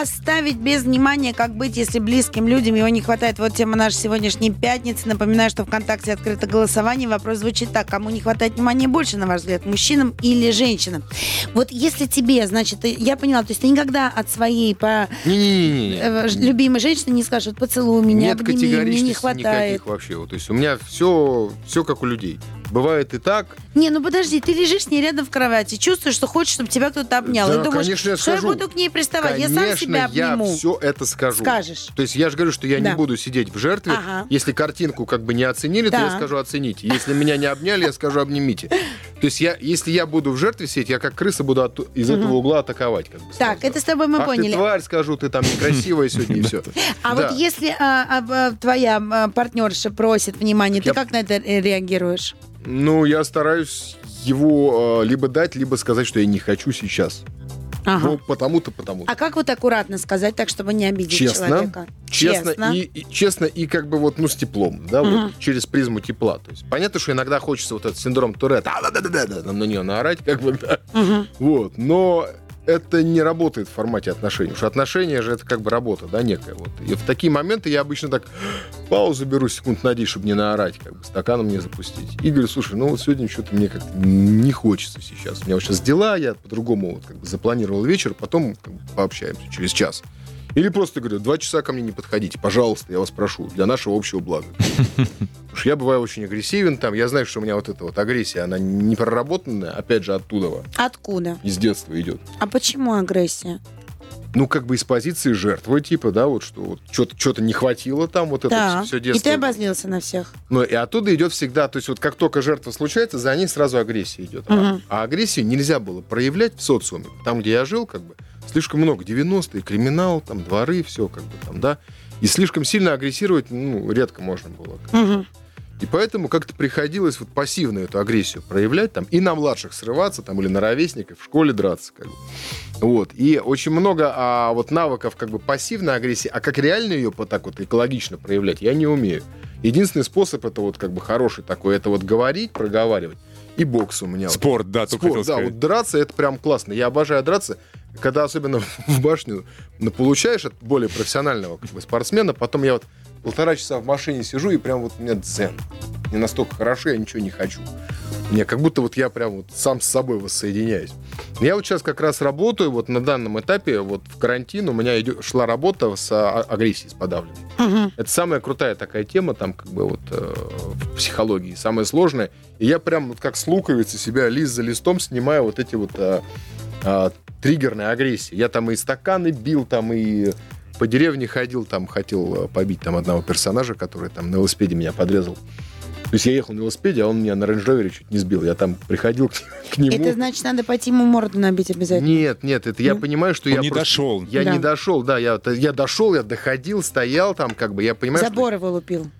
Оставить без внимания, как быть, если близким людям его не хватает. Вот тема нашей сегодняшней пятницы. Напоминаю, что ВКонтакте открыто голосование. Вопрос звучит так. Кому не хватает внимания больше, на ваш взгляд, мужчинам или женщинам? Вот если тебе, значит, ты- я поняла, то есть ты никогда от своей по, э, любимой женщины не скажешь, поцелуй меня, Нет обними, мне не хватает. никаких вообще. Вот, то есть у меня все, все как у людей. Бывает и так. Не, ну подожди, ты лежишь с ней рядом в кровати, чувствуешь, что хочешь, чтобы тебя кто-то обнял. Да, и думаешь, конечно, я что я буду к ней приставать, я Конечно, сам себя обниму. я все это скажу. Скажешь. То есть я же говорю, что я Да. не буду сидеть в жертве. Ага. Если картинку как бы не оценили, то Да. я скажу оцените. Если меня не обняли, я скажу обнимите. То есть я, если я буду в жертве сидеть, я как крыса буду отту- из этого угла атаковать. Как бы, Так, сразу. это с тобой мы Ах поняли. ты тварь, скажу, ты там некрасивая сегодня и все. А вот если а, а, а, твоя а, партнерша просит внимания, ты Я- как на это реагируешь? Ну, я стараюсь его э, либо дать, либо сказать, что я не хочу сейчас. Ага. Ну, потому-то, потому-то. А как вот аккуратно сказать так, чтобы не обидеть Честно. человека? Честно, И, и- честно и как бы вот, ну, с теплом, да, Мгм. вот через призму тепла. То есть понятно, что иногда хочется вот этот синдром Туретта, а, да, да, да, да, на нее наорать, как бы, да. Мгм. Вот, но это не работает в формате отношений. Что отношения же это как бы работа, да, некая. Вот. И в такие моменты я обычно так паузу беру секунд на 10, чтобы не наорать, как бы стаканом не запустить. И говорю, слушай, ну вот сегодня что-то мне как-то не хочется сейчас. У меня вот сейчас дела, я по-другому вот как бы запланировал вечер, потом как бы пообщаемся через час. Или просто говорю, два часа ко мне не подходите, пожалуйста, я вас прошу, для нашего общего блага. Потому что я бываю очень агрессивен там, я знаю, что у меня вот эта вот агрессия, она не проработанная, опять же, оттуда, Откуда? из детства идет. А почему агрессия? Ну, как бы из позиции жертвы, типа, да, вот что вот что-то не хватило там, вот это Да. все И детство. ты обозлился на всех. Ну, и оттуда идет всегда, то есть вот как только жертва случается, за ней сразу агрессия идет. А- Мгм. А, агрессию нельзя было проявлять в социуме. Там, где я жил, как бы, слишком много. 90-е, криминал, там, дворы, все, как бы, там, да. И слишком сильно агрессировать, ну, редко можно было. Мгм. И поэтому как-то приходилось вот пассивно эту агрессию проявлять, там, и на младших срываться, там, или на ровесников, в школе драться, как бы. Вот. И очень много а, вот навыков как бы пассивной агрессии, а как реально ее вот так вот экологично проявлять, я не умею. Единственный способ это вот как бы хороший такой, это вот говорить, проговаривать. И бокс у меня. вот. Спорт, да, только Спорт, да, сказать. вот драться это прям классно. Я обожаю драться. когда особенно в башню ну, получаешь от более профессионального как бы, спортсмена, потом я вот полтора часа в машине сижу, и прям вот у меня дзен. Мне настолько хорошо, я ничего не хочу. Мне как будто вот я прям вот сам с собой воссоединяюсь. Я вот сейчас как раз работаю, вот на данном этапе, вот в карантин у меня идет, шла работа с а, агрессией, с подавленной. Мгм. Это самая крутая такая тема, там, как бы вот э, в психологии, самая сложная. И я прям вот как с луковицы себя лист за листом снимаю вот эти вот а, а, триггерные агрессии. Я там и стаканы бил, там и по деревне ходил, там хотел э, побить там одного персонажа, который там на велосипеде меня подрезал. То есть я ехал на велосипеде, а он меня на рейндж чуть не сбил. Я там приходил к, к нему. Это значит, надо пойти ему морду набить обязательно. Нет, нет, это я Ну, понимаю, что Он я не просто- дошел. Я Да. не дошел, да, я, я дошел, я доходил, стоял там, как бы, я понимаю, что- Забор его лупил.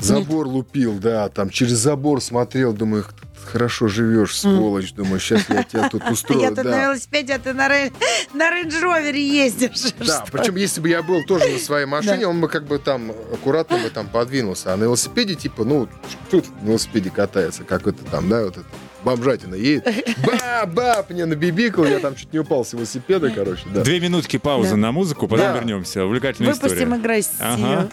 Забор лупил, да, там через забор смотрел, думаю, «Х- хорошо живешь, сволочь, думаю, сейчас я тебя тут Я устрою, тут на велосипеде, а ты на, рей- на рейндж-ровере ездишь. Да, причем если бы я был тоже на своей машине, он бы как бы там аккуратно бы там подвинулся. А на велосипеде, типа, ну, тут на велосипеде катается, как это там, да, вот это бомжатина едет. Ба-бап, мне набибикал, я там чуть не упал с велосипеда, короче, да. Две минутки паузы Да. на музыку, потом Да. вернемся. Увлекательная Выпустим история. агрессию. Ага.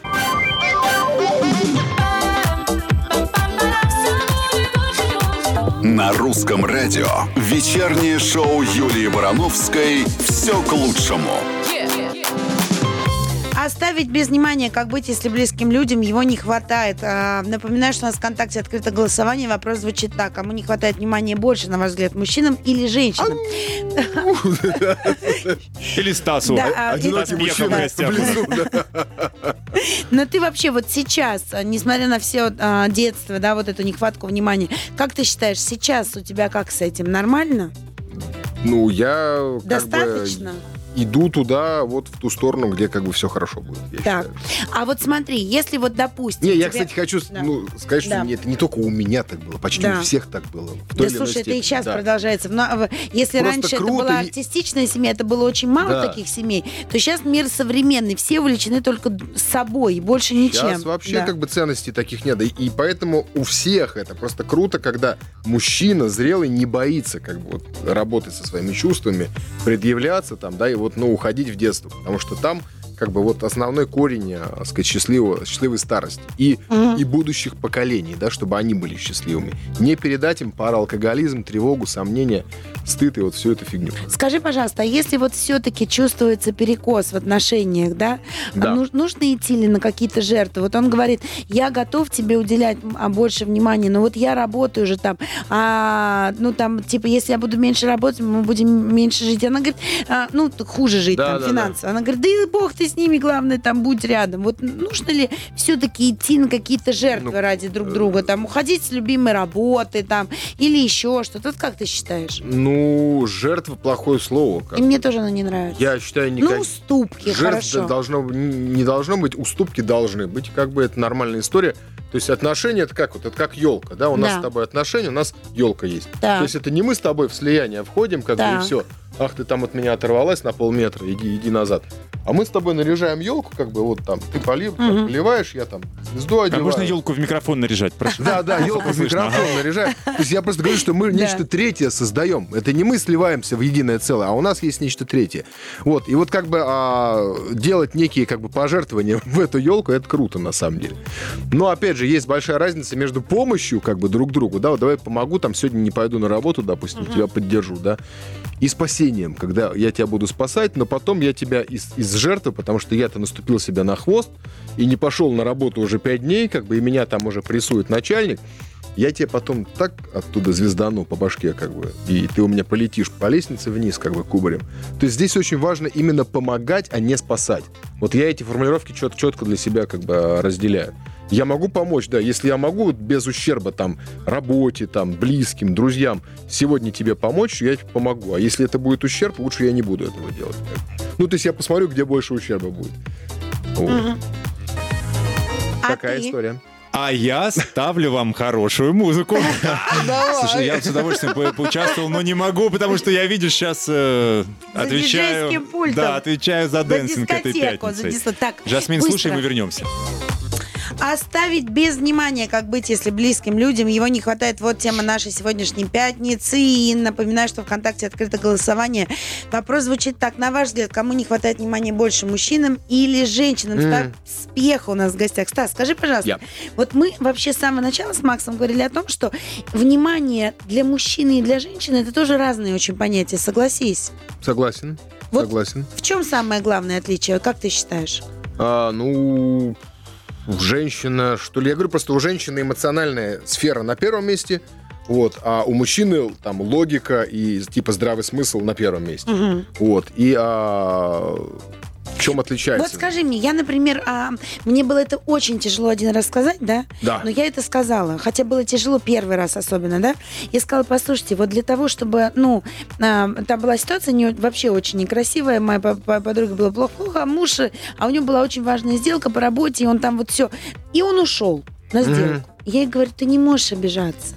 На русском радио вечернее шоу Юлии Барановской «Все к лучшему». Оставить без внимания, как быть, если близким людям его не хватает. А, Напоминаю, что у нас в ВКонтакте открыто голосование. Вопрос звучит так. Кому не хватает внимания больше, на ваш взгляд, мужчинам или женщинам? Или Стасу. А, Одинокий мужчина. Но ты вообще вот сейчас, а, несмотря на все а, детство, да, вот эту нехватку внимания, как ты считаешь, сейчас у тебя как с этим? Нормально? Ну, я Достаточно? бы иду туда, вот в ту сторону, где как бы все хорошо будет, я Так. считаю. А вот смотри, если вот допустим... Не, я, тебе- кстати, хочу Да. ну, сказать, что Да. это не только у меня так было, почти Да. у всех так было. Да слушай, это и степени, сейчас да. продолжается. Но, а, если Просто раньше круто это была артистичная семья, это было очень мало Да. таких семей, то сейчас мир современный, все увлечены только собой, больше ничем. Сейчас вообще Да. как бы ценностей таких нет. И, и поэтому у всех это просто круто, когда мужчина зрелый не боится как бы вот работать со своими чувствами, предъявляться там, да, и вот, ну, уходить в детство. Потому что там как бы вот основной корень, а, так сказать, счастливого, счастливой старости. И, Мгм. и будущих поколений, да, чтобы они были счастливыми. Не передать им паралкоголизм, тревогу, сомнения, стыд и вот всю эту фигню. Скажи, пожалуйста, а если вот все-таки чувствуется перекос в отношениях, да, Да. ну- нужно идти ли на какие-то жертвы? Вот он говорит, я готов тебе уделять а, больше внимания, но вот я работаю же там, а, ну там, типа, если я буду меньше работать, мы будем меньше жить. Она говорит, а, ну, хуже жить Да, там да, финансово. Она говорит, да и бог ты с ними, главное, там будь рядом. Вот нужно ли все-таки идти на какие-то жертвы Ну, ради друг э, друга, там, уходить с любимой работы, там, или еще что-то? Вот как ты считаешь? Ну, жертва плохое слово. как И мне бы. тоже она не нравится. Я считаю, никак... Ну, уступки, Жертв хорошо. должно, не должно быть, уступки должны быть. Как бы это нормальная история. То есть отношения это как вот это как елка, да? У нас Да. с тобой отношения, у нас елка есть. Да. То есть это не мы с тобой в слияние входим, как бы Так. и все. Ах, ты там от меня оторвалась на полметра, иди, иди назад. А мы с тобой наряжаем елку, как бы вот там, ты полив, Мгм. поливаешь, я там звезду А одеваю. можно елку в микрофон наряжать, прошу? Да, да, елку в микрофон наряжаем. То есть я просто говорю, что мы нечто третье создаем. Это не мы сливаемся в единое целое, а у нас есть нечто третье. Вот. И вот как бы а, делать некие как бы пожертвования в эту елку, это круто на самом деле. Но опять же, есть большая разница между помощью как бы друг другу, да, вот давай помогу, там сегодня не пойду на работу, допустим, тебя поддержу, да, и спасением, когда я тебя буду спасать, но потом я тебя из, из жертвы, потому что я-то наступил себя на хвост и не пошел на работу уже пять дней, как бы, и меня там уже прессует начальник, я тебе потом так оттуда звездану по башке, как бы, и ты у меня полетишь по лестнице вниз, как бы, кубарем. То есть здесь очень важно именно помогать, а не спасать. Вот я эти формулировки чет- четко для себя как бы разделяю. Я могу помочь, да, если я могу без ущерба там работе, там, близким, друзьям сегодня тебе помочь, я тебе помогу. А если это будет ущерб, лучше я не буду этого делать. Ну, то есть я посмотрю, где больше ущерба будет. Вот. А Такая ты? история. А я ставлю вам хорошую музыку. Слушай, я с удовольствием по- поучаствовал, но не могу, потому что я, видишь, сейчас э, За отвечаю... пультом. Да, отвечаю за За dancing этой за дискотеку. Так, Жасмин, слушай, мы вернемся. Оставить без внимания, как быть, если близким людям его не хватает. Вот тема нашей сегодняшней пятницы. И напоминаю, что ВКонтакте открыто голосование. Вопрос звучит так. На ваш взгляд, кому не хватает внимания больше, мужчинам или женщинам? М. Стас Пьеха у нас в гостях. Стас, скажи, пожалуйста, Я. вот мы вообще с самого начала с Максом говорили о том, что внимание для мужчины и для женщины это тоже разные очень понятия, согласись. Согласен. Вот- Согласен. В чем самое главное отличие, как ты считаешь? А, ну, женщина, что ли? Я говорю, просто у женщины эмоциональная сфера на первом месте, вот, а у мужчины там логика и типа здравый смысл на первом месте. Мгм. Вот. И а, в чем отличается? Вот скажи мне, я, например, а, мне было это очень тяжело один раз сказать, да? Да. Но я это сказала, хотя было тяжело первый раз особенно, да? Я сказала, послушайте, вот для того, чтобы, ну, а, там была ситуация не, вообще очень некрасивая, моя по- по- подруга была плохо, а муж, а у него была очень важная сделка по работе, и он там вот все. И он ушел на сделку. Я ей говорю, ты не можешь обижаться.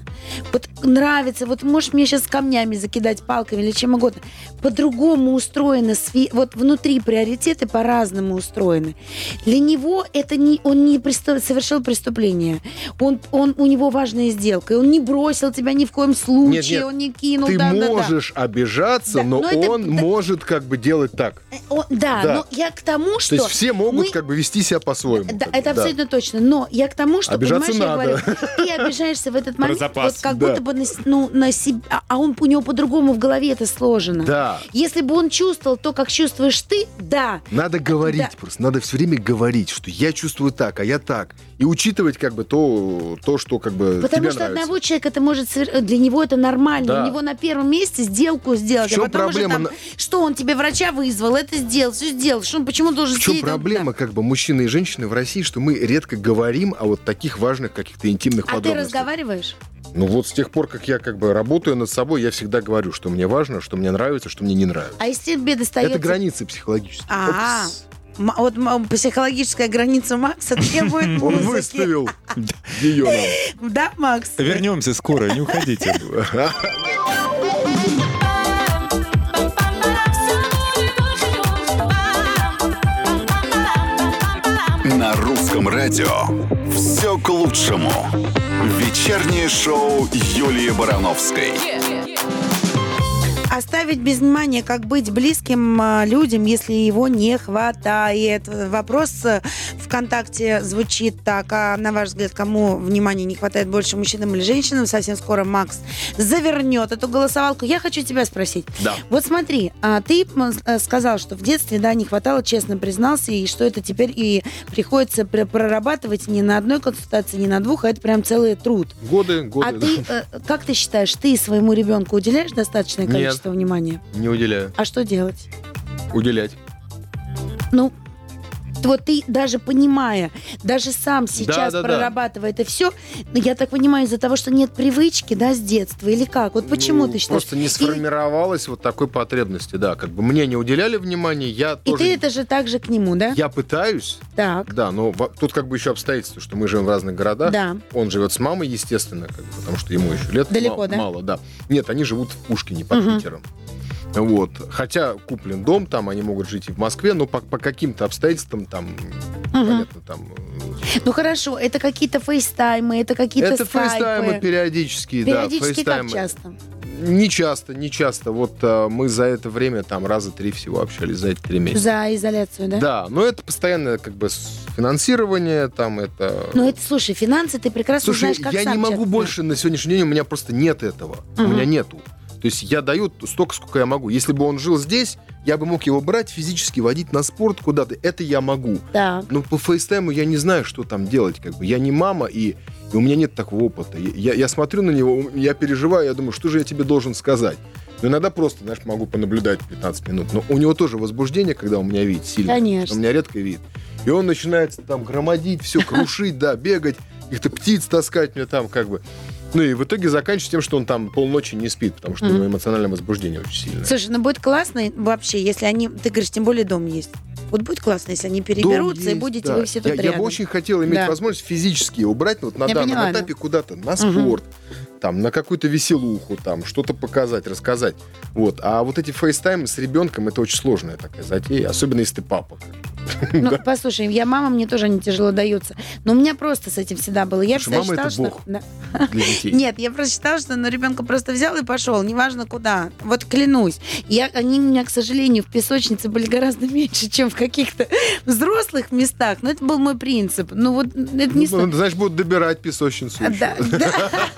Вот нравится, вот можешь мне сейчас камнями закидать, палками или чем угодно. По-другому устроены, сфе- вот внутри приоритеты по-разному устроены. Для него это не, он не преступ- совершил преступление. Он, он, у него важная сделка. И он не бросил тебя ни в коем случае, Нет, нет. он не кинул. Ты да, да, да. можешь обижаться, Да, но, но это- он да. может как бы делать так. Э, о, да, Да. но я к тому, То что... есть все могут мы- как бы вести себя по-своему. Да, это абсолютно точно. Но я к тому, что, Обижаться понимаешь, я надо. говорю, ты обижаешься в этот момент. Вот как Да. будто бы на, ну, на себя, а он у него по-другому в голове это сложено. Да. Если бы он чувствовал то, как чувствуешь ты, да. Надо говорить Да. просто, надо все время говорить, что я чувствую так, а я так. И учитывать как бы то, то что как бы Потому тебе что нравится. одного человека это может совер- для него это нормально. Да. У него на первом месте сделку сделать. В чем а потом уже проблема? там, что он тебе врача вызвал, это сделал, все сделал. Что он почему должен В чем сидеть? проблема, как бы, мужчины и женщины в России, что мы редко говорим о вот таких важных каких-то интимных А ты подробностях. разговариваешь? Ну вот с тех пор, как я как бы работаю над собой, я всегда говорю, что мне важно, что мне нравится, что мне не нравится. А если тебе достается... Это границы психологические. А, Опс. М- вот м- психологическая граница Макса требует Он выставил ее нам. Да, Макс? Вернемся скоро, не уходите. На русском радио все к лучшему. Вечернее шоу Юлии Барановской. Оставить без внимания, как быть близким а, людям, если его не хватает. Вопрос э, ВКонтакте звучит так. А на ваш взгляд, кому внимания не хватает больше, мужчинам или женщинам? Совсем скоро Макс завернет эту голосовалку. Я хочу тебя спросить. Да. Вот смотри, а ты э, сказал, что в детстве, да, не хватало, честно признался, и что это теперь и приходится пр- прорабатывать не на одной консультации, не на двух, а это прям целый труд. Годы, годы. А ты, э, как ты считаешь, ты своему ребенку уделяешь достаточное Нет. количество внимания? Не уделяю. А что делать? Уделять. Ну, вот ты даже понимая, даже сам сейчас да, да. прорабатывая это все, но я так понимаю, из-за того, что нет привычки, да, с детства, или как? Вот почему Ну, ты считаешь? Просто не сформировалось вот такой потребности, да. Как бы мне не уделяли внимания, я И тоже... ты это же так же к нему, да? Я пытаюсь, Так, да, но тут как бы еще обстоятельства, что мы живем в разных городах. да. Он живет с мамой, естественно, как бы, потому что ему еще лет Далеко, ма- да? мало, да. Нет, они живут в Пушкине под Мгм. Питером. Вот. Хотя куплен дом, там они могут жить и в Москве, но по, по каким-то обстоятельствам там, понятно, там... э, Ну хорошо, это какие-то фейстаймы, это какие-то Это фейстаймы скайпы. периодически, Периодически да, как фейстаймы. часто? Не часто, не часто. Вот э, мы за это время там раза три всего общались, за эти три месяца. За изоляцию, да? Да, но это постоянное как бы финансирование, там это... Ну это, слушай, финансы ты прекрасно Слушай, знаешь, как я не могу человек. больше на сегодняшний день, у меня просто нет этого. У Мгм. меня нету. То есть я даю столько, сколько я могу. Если бы он жил здесь, я бы мог его брать, физически водить на спорт куда-то. Это я могу. Так. Но по фейстайму я не знаю, что там делать. Как бы. Я не мама, и, и у меня нет такого опыта. Я, я смотрю на него, я переживаю, я думаю, что же я тебе должен сказать. Но иногда просто, знаешь, могу понаблюдать 15 минут. Но у него тоже возбуждение, когда у меня вид сильно. Конечно. У меня редко вид. И он начинает там громодить, все крушить, да, бегать, каких-то птиц таскать мне там как бы. Ну и в итоге заканчивается тем, что он там полночи не спит, потому что у него эмоциональное возбуждение очень сильное. Слушай, ну будет классно вообще, если они, ты говоришь, тем более дом есть. Вот будет классно, если они переберутся, Дом и есть, будете да. вы все тут я, я рядом. бы очень хотел иметь Да. возможность физически убрать вот на Я данном поняла, этапе куда-то на спорт, там, на какую-то веселуху, там, что-то показать, рассказать. Вот. А вот эти фейстаймы с ребенком, это очень сложная такая затея, особенно если ты папа. Ну, послушай, я мама, мне тоже они тяжело даются. Но у меня просто с этим всегда было. Я Слушай, всегда мама считала, это что... бог. Да. для детей. Нет, я просто считала, что ну, ребенка просто взял и пошел, неважно куда. Вот клянусь. Я, они у меня, к сожалению, в песочнице были гораздо меньше, чем в каких-то взрослых местах. Но это был мой принцип. Ну вот это не Ну, ста- значит, будут добирать песочницу еще. Да, да.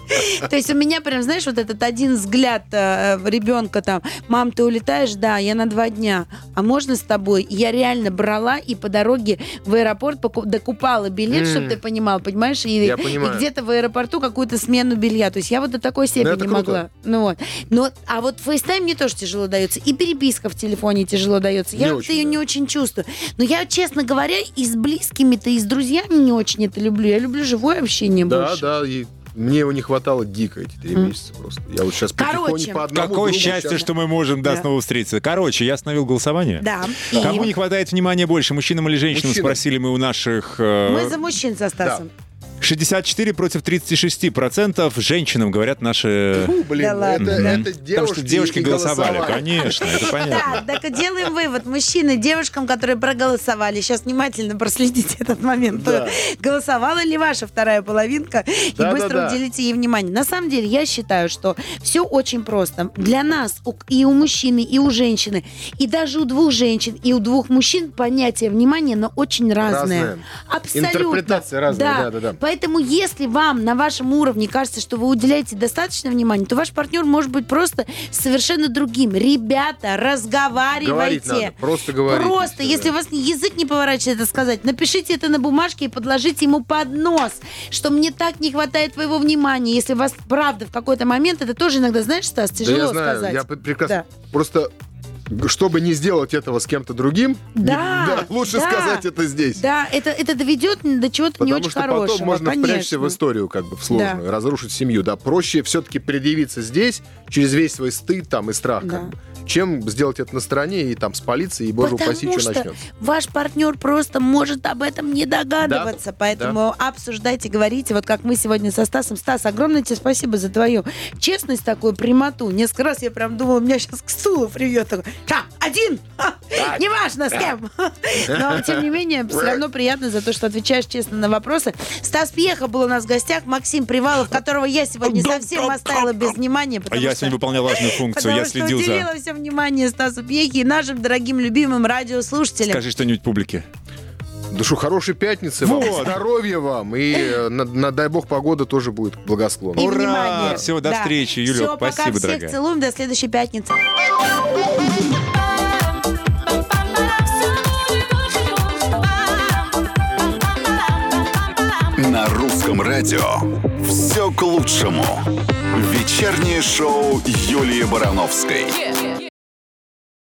То есть у меня прям, знаешь, вот этот один взгляд э, ребенка там, мам, ты улетаешь? Да, я на два дня. А можно с тобой? Я реально брала и по дороге в аэропорт докупала билет, чтобы ты понимал, понимаешь? И, где-то в аэропорту какую-то смену белья. То есть я вот до такой степени это круто. могла. Ну вот. Но, а вот FaceTime мне тоже тяжело дается. И переписка в телефоне тяжело дается. Я ее да. не очень чувствую. Но я, честно говоря, и с близкими-то, и с друзьями не очень это люблю. Я люблю живое общение Да, больше. да, и мне его не хватало дико эти три М. месяца просто. Я вот сейчас Короче, потихоньку по одному Какое счастье, щас- что мы можем, да, Да. снова встретиться. Короче, я остановил голосование. Да. Кому И не хватает внимания больше, мужчинам или женщинам, Мужчинам. спросили мы у наших... э, Мы за мужчин со Стасом. 64 против 36 процентов женщинам, говорят наши... Фу, блин, Да ладно, это, да. это Потому девушки, что девушки и голосовали, голосовали. конечно, это понятно. Так, так и делаем вывод. Мужчины, девушкам, которые проголосовали, сейчас внимательно проследите этот момент. Да. Голосовала ли ваша вторая половинка? И Да, да, быстро да. уделите ей внимание. На самом деле, я считаю, что все очень просто. Для нас и у мужчины, и у женщины, и даже у двух женщин, и у двух мужчин понятие внимания, но очень разное. Разное. Абсолютно. Интерпретация разная, да, да, да. Поэтому, если вам на вашем уровне кажется, что вы уделяете достаточно внимания, то ваш партнер может быть просто совершенно другим. Ребята, Говорить разговаривайте. надо, просто говорить. Просто, если да. у вас язык не поворачивается это сказать, напишите это на бумажке и подложите ему под нос, что мне так не хватает твоего внимания. Если вас правда в какой-то момент, это тоже иногда, знаешь, Стас, Да тяжело я знаю, сказать. я пр- прекрасно. Просто г- чтобы не сделать этого с кем-то другим, не- Да, лучше да. сказать это здесь. Да, это, это доведет до чего-то не Потому очень что хорошего. потом можно конечно. впрячься в историю как бы в сложную, разрушить семью. Да, проще все-таки предъявиться здесь через весь свой стыд там и страх, Да. как бы, чем сделать это на стороне и там спалиться, и, боже Потому упаси, что что начнется. ваш партнер просто может об этом не догадываться. Поэтому обсуждайте, говорите. Вот как мы сегодня со Стасом. Стас, огромное тебе спасибо за твою честность, такую прямоту. Несколько раз я прям думала, меня сейчас к стулу привьет. Ша, один! Ха, Неважно с кем. Но, тем не менее, все равно приятно за то, что отвечаешь честно на вопросы. Стас Пьеха был у нас в гостях. Максим Привалов, которого я сегодня совсем оставила без внимания. А я сегодня выполнял важную функцию, я следил за... уделила все внимание Стасу Пьехе и нашим дорогим любимым радиослушателям. Скажи что-нибудь публике. Душу хорошей пятницы вам, Вот. здоровья вам, и, э, на, на- дай бог, погода тоже будет благосклонна. И Ура! внимание. Всего, до Да. встречи, Всё, пока, спасибо, всех дорогая. целуем, до следующей пятницы. На русском радио все к лучшему. Вечернее шоу Юлии Барановской. Yeah.